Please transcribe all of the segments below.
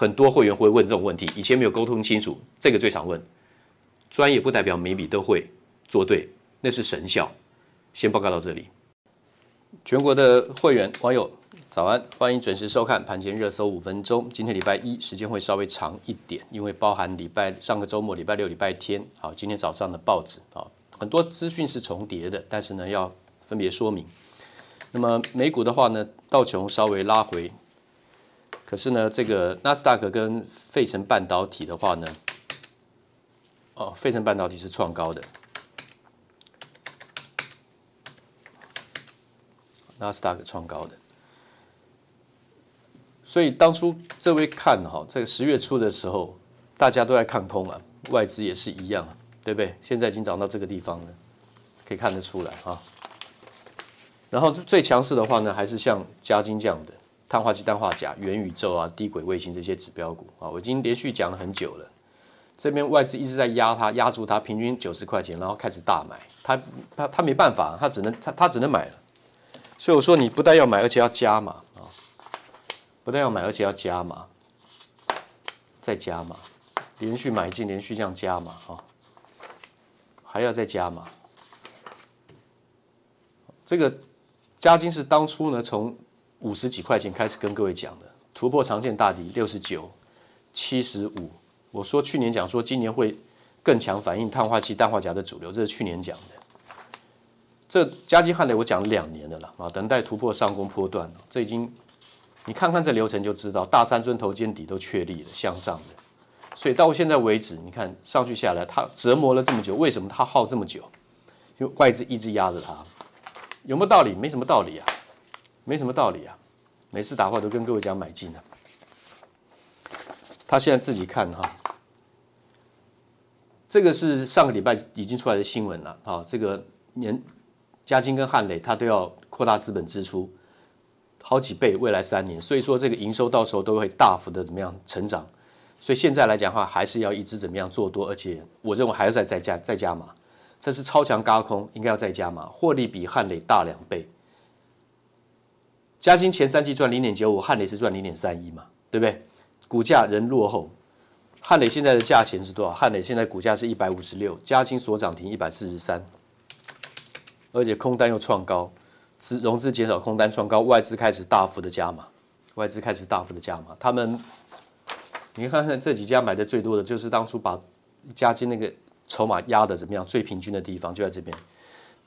很多会员会问这种问题，以前没有沟通清楚，这个最常问。专业不代表每笔都会做对，那是神效。先报告到这里。全国的会员网友早安，欢迎准时收看盘前热搜五分钟。今天礼拜一，时间会稍微长一点，因为包含礼拜上个周末、礼拜六、礼拜天。好，今天早上的报纸啊，很多资讯是重叠的，但是呢要分别说明。那么美股的话呢，道琼稍微拉回。可是呢，这个纳斯达克跟费城半导体的话呢，哦，费城半导体是创高的，纳斯达克创高的，所以当初这位看哈，这个十月初的时候，大家都在看空啊，外资也是一样，对不对？现在已经涨到这个地方了，可以看得出来哈。然后最强势的话呢，还是像嘉金这样的。碳化硅、氮化钾、元宇宙啊、低轨卫星这些指标股啊，我已经连续讲了很久了。这边外资一直在压它，压住它，平均九十块钱，然后开始大买。它它它没办法，它只能它它只能买了。所以我说，你不但要买，而且要加码啊！不但要买，而且要加码，再加码，连续买进，连续这样加码啊，还要再加码。这个加金是当初呢从。五十几块钱开始跟各位讲的，突破长线大底六十九、七十五。我说去年讲说今年会更强，反应碳化硅、氮化镓的主流，这是去年讲的。这加基汉磊我讲了两年的了啊，等待突破上攻波段，这已经你看看这流程就知道，大三尊头肩底都确立了向上的。所以到现在为止，你看上去下来，它折磨了这么久，为什么它耗这么久？因为外资一直压着它，有没有道理？没什么道理啊。没什么道理啊，每次打话都跟各位讲买进的。他现在自己看哈，这个是上个礼拜已经出来的新闻了啊。这个年嘉金跟汉磊，他都要扩大资本支出好几倍，未来三年，所以说这个营收到时候都会大幅的怎么样成长。所以现在来讲的话，还是要一直怎么样做多，而且我认为还要再再加再加码，这是超强轧空，应该要再加码，获利比汉磊大两倍。嘉晶前三季赚零点九五，汉磊是赚零点三一嘛，对不对？股价仍落后。汉磊现在的价钱是多少？汉磊现在股价是一百五十六，嘉晶所涨停一百四十三，而且空单又创高，资融资减少，空单创高，外资开始大幅的加码，外资开始大幅的加码。他们，你看看这几家买的最多的就是当初把嘉晶那个筹码压的怎么样？最平均的地方就在这边，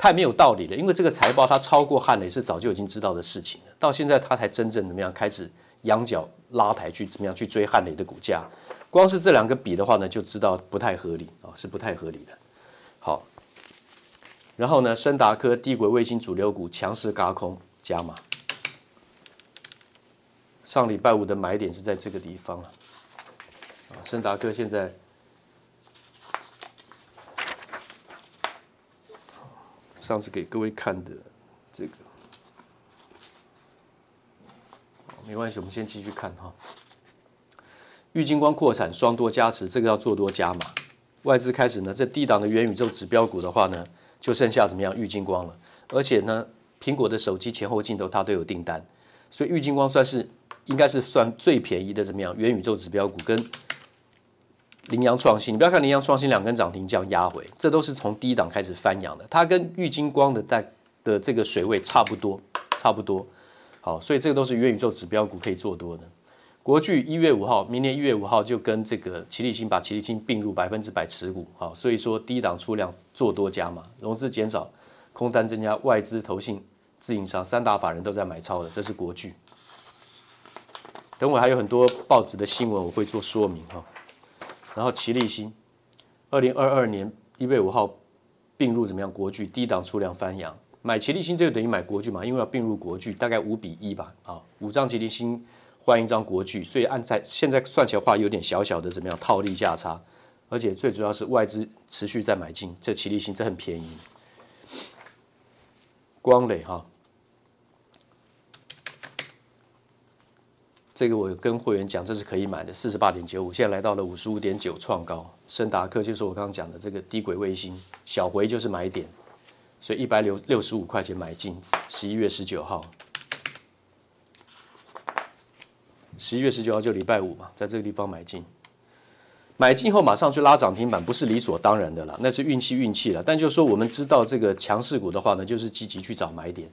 太没有道理了。因为这个财报它超过汉磊是早就已经知道的事情了，到现在它才真正怎么样开始仰角拉抬去怎么样去追汉磊的股价。光是这两个比的话呢，就知道不太合理啊，是不太合理的。好，然后呢，深达科低轨卫星主流股强势轧空加码。上礼拜五的买点是在这个地方啊。深达科现在上次给各位看的这个，没关系，我们先继续看哈。玉晶光扩产双多加持，这个要做多加码。外资开始呢，这低档的元宇宙指标股的话呢，就剩下怎么样？玉晶光了。而且呢，苹果的手机前后镜头它都有订单，所以玉晶光算是应该是算最便宜的怎么样？元宇宙指标股跟羚羊创新，你不要看羚羊创新两根涨停这样压回，这都是从低档开始翻扬的。它跟玉金光的带的这个水位差不多，差不多。好，所以这个都是元宇宙指标股可以做多的。国巨一月五号，明年一月五号就跟这个奇力星把奇力星并入百分之百持股，好，所以说低档出量做多加码，融资减少，空单增加，外资、投信、自营商三大法人都在买超的，这是国巨。等会还有很多报纸的新闻我会做说明哈。然后奇力新，二零二二年一月五号并入怎么样？国巨低档出量翻扬，买奇力新就等于买国巨嘛，因为要并入国巨，大概五比一吧，啊，五张奇力新。换一张国巨，所以按在现在算起来话，有点小小的怎么样套利价差，而且最主要是外资持续在买进，这奇力新这很便宜。光磊哈，这个我跟会员讲，这是可以买的，四十八点九五，现在来到了五十五点九创高。圣达克就是我刚刚讲的这个低轨卫星，小回就是买点，所以一百六六十五块钱买进，十一月十九号。十一月十九号就礼拜五嘛，在这个地方买进，买进后马上去拉涨停板，不是理所当然的了，那是运气运气了。但就是说，我们知道这个强势股的话呢，就是积极去找买点。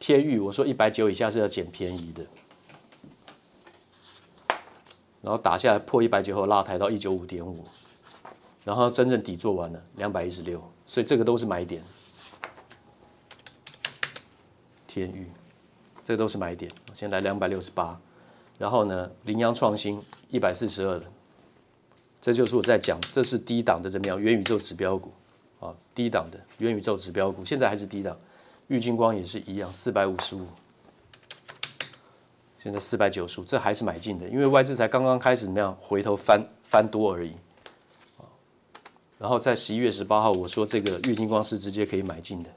天域，我说一百九以下是要捡便宜的，然后打下来破一百九后拉抬到一九五点五，然后真正底做完了两百一十六，所以这个都是买点。天域，这都是买点，先来两百六十八。然后呢，羚羊创新一百四十二的，这就是我在讲，这是低档的怎么样？元宇宙指标股啊，低档的元宇宙指标股，现在还是低档。玉晶光也是一样，四百五十五，现在四百九十五，这还是买进的，因为外资才刚刚开始怎么样？回头翻翻多而已。然后在十一月十八号，我说这个玉金光是直接可以买进的。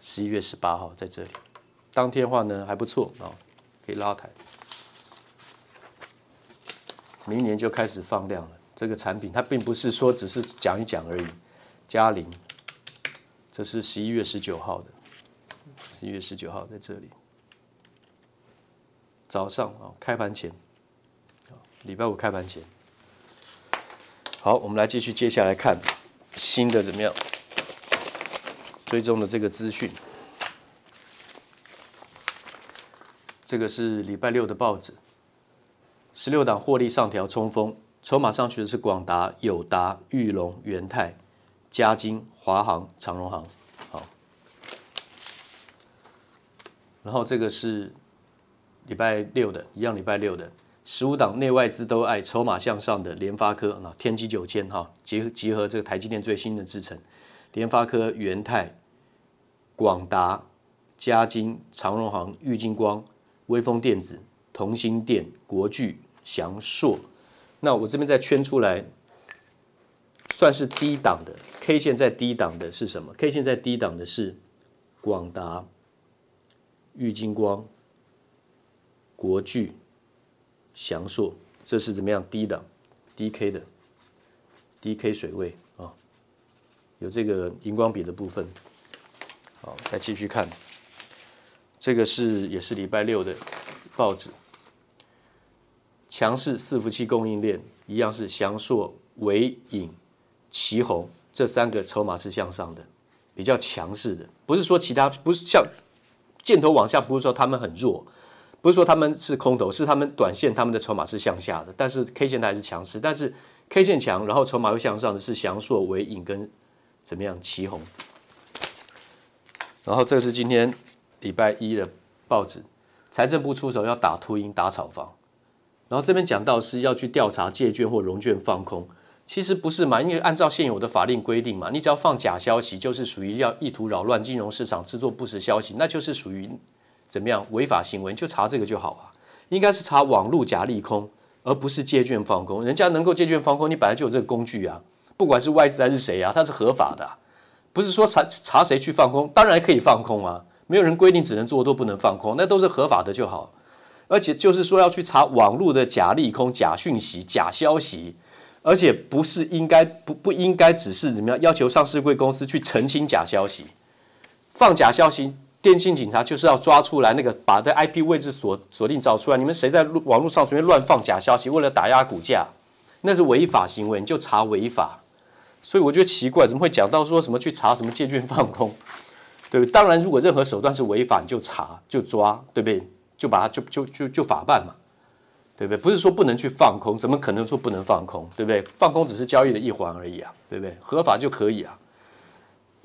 十一月十八号在这里，当天话呢还不错啊，可以拉抬。明年就开始放量了。这个产品它并不是说只是讲一讲而已。嘉陵，这是十一月十九号的，十一月十九号在这里，早上啊，开盘前，礼拜五开盘前。好，我们来继续接下来看新的怎么样追踪的这个资讯。这个是礼拜六的报纸。十六档获利上调冲锋，筹码上去的是广达、友达、裕隆、元泰、嘉金、华航、长荣航。好，然后这个是礼拜六的，一样礼拜六的十五档内外资都爱筹码向上的联发科，那天玑九千哈，结集合这个台积电最新的制程，联发科、元泰、广达、嘉晶、长荣航、玉晶光、威锋电子、同心电、国巨。祥硕，那我这边再圈出来，算是低档的 K 线，在低档的是什么？K 线在低档的是广达、玉晶光、国巨、祥硕，这是怎么样？低档、低 K 的低 K 水位啊，有这个荧光笔的部分。好，再继续看，这个是也是礼拜六的报纸。强势伺服器供应链一样是祥硕、纬颖、奇鋐这三个筹码是向上的，比较强势的，不是说其他不是像箭头往下，不是说他们很弱，不是说他们是空头，是他们短线他们的筹码是向下的，但是 K 线它还是强势，但是 K 线强，然后筹码又向上的是祥硕、纬颖跟怎么样奇鋐。然后这是今天礼拜一的报纸，财政部出手要打秃鹰、打炒房。然后这边讲到是要去调查借券或融券放空，其实不是嘛？因为按照现有的法令规定嘛，你只要放假消息，就是属于要意图扰乱金融市场、制作不实消息，那就是属于怎么样违法行为，就查这个就好啊。应该是查网络假利空，而不是借券放空。人家能够借券放空，你本来就有这个工具啊，不管是外资还是谁啊，它是合法的。不是说查查谁去放空，当然可以放空啊，没有人规定只能做都不能放空，那都是合法的就好。而且就是说要去查网络的假利空、假讯息、假消息，而且不是应该不不应该只是怎么样要求上市贵公司去澄清假消息，放假消息，电信警察就是要抓出来那个把这 IP 位置锁锁定找出来，你们谁在网络上随便乱放假消息，为了打压股价，那是违法行为，你就查违法。所以我觉得奇怪，怎么会讲到说什么去查什么借券放空，对不对？当然，如果任何手段是违法，你就查就抓，对不对？就把它就就就就法办嘛，对不对？不是说不能去放空，怎么可能说不能放空，对不对？放空只是交易的一环而已啊，对不对？合法就可以啊。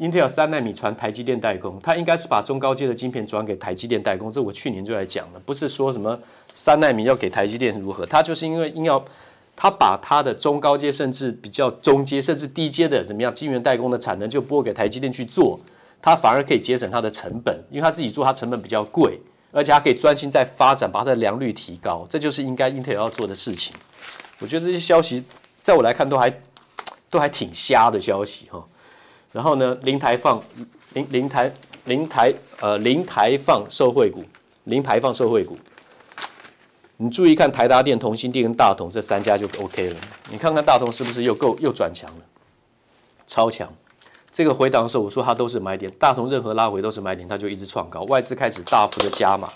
Intel 三纳米传台积电代工，它应该是把中高阶的晶片转给台积电代工，这我去年就来讲了，不是说什么三纳米要给台积电如何，它就是因为硬要。它把它的中高阶，甚至比较中阶，甚至低阶的怎么样晶圆代工的产能就拨给台积电去做，它反而可以节省它的成本，因为它自己做，它成本比较贵，而且它可以专心在发展，把它的良率提高，这就是应该 Intel 要做的事情。我觉得这些消息在我来看都还都还挺瞎的消息哈。然后呢，零排放、零零台、零台呃零排放受惠股、零排放受惠股。你注意看台达电、同心电跟大同这三家就 OK 了。你看看大同是不是又够又转强了？超强！这个回档的时候我说它都是买点，大同任何拉回都是买点，它就一直创高。外资开始大幅的加码，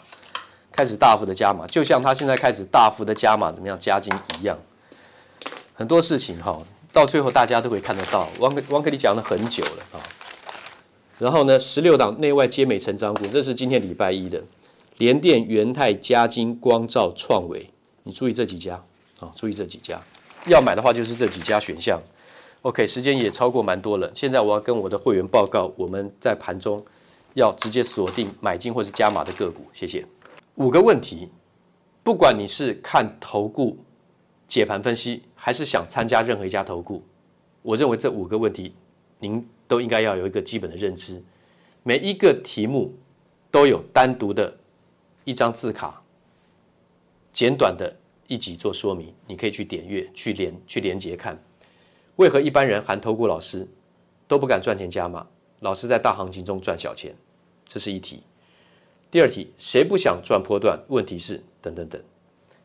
开始大幅的加码，就像它现在开始大幅的加码，怎么样加金一样。很多事情哈，到最后大家都会看得到。王哥王哥你讲了很久了啊。然后呢，十六档内外皆美成长股，这是今天礼拜一的。联电、元泰、嘉金、光照、创维，你注意这几家啊，注意这几家，要买的话就是这几家选项。OK，时间也超过蛮多了，现在我要跟我的会员报告，我们在盘中要直接锁定买进或是加码的个股。谢谢。五个问题，不管你是看投顾解盘分析，还是想参加任何一家投顾，我认为这五个问题您都应该要有一个基本的认知。每一个题目都有单独的。一张字卡，简短的一集做说明，你可以去点阅、去连、去连接看。为何一般人含投顾老师都不敢赚钱加码？老师在大行情中赚小钱，这是一题。第二题，谁不想赚波段？问题是等等等。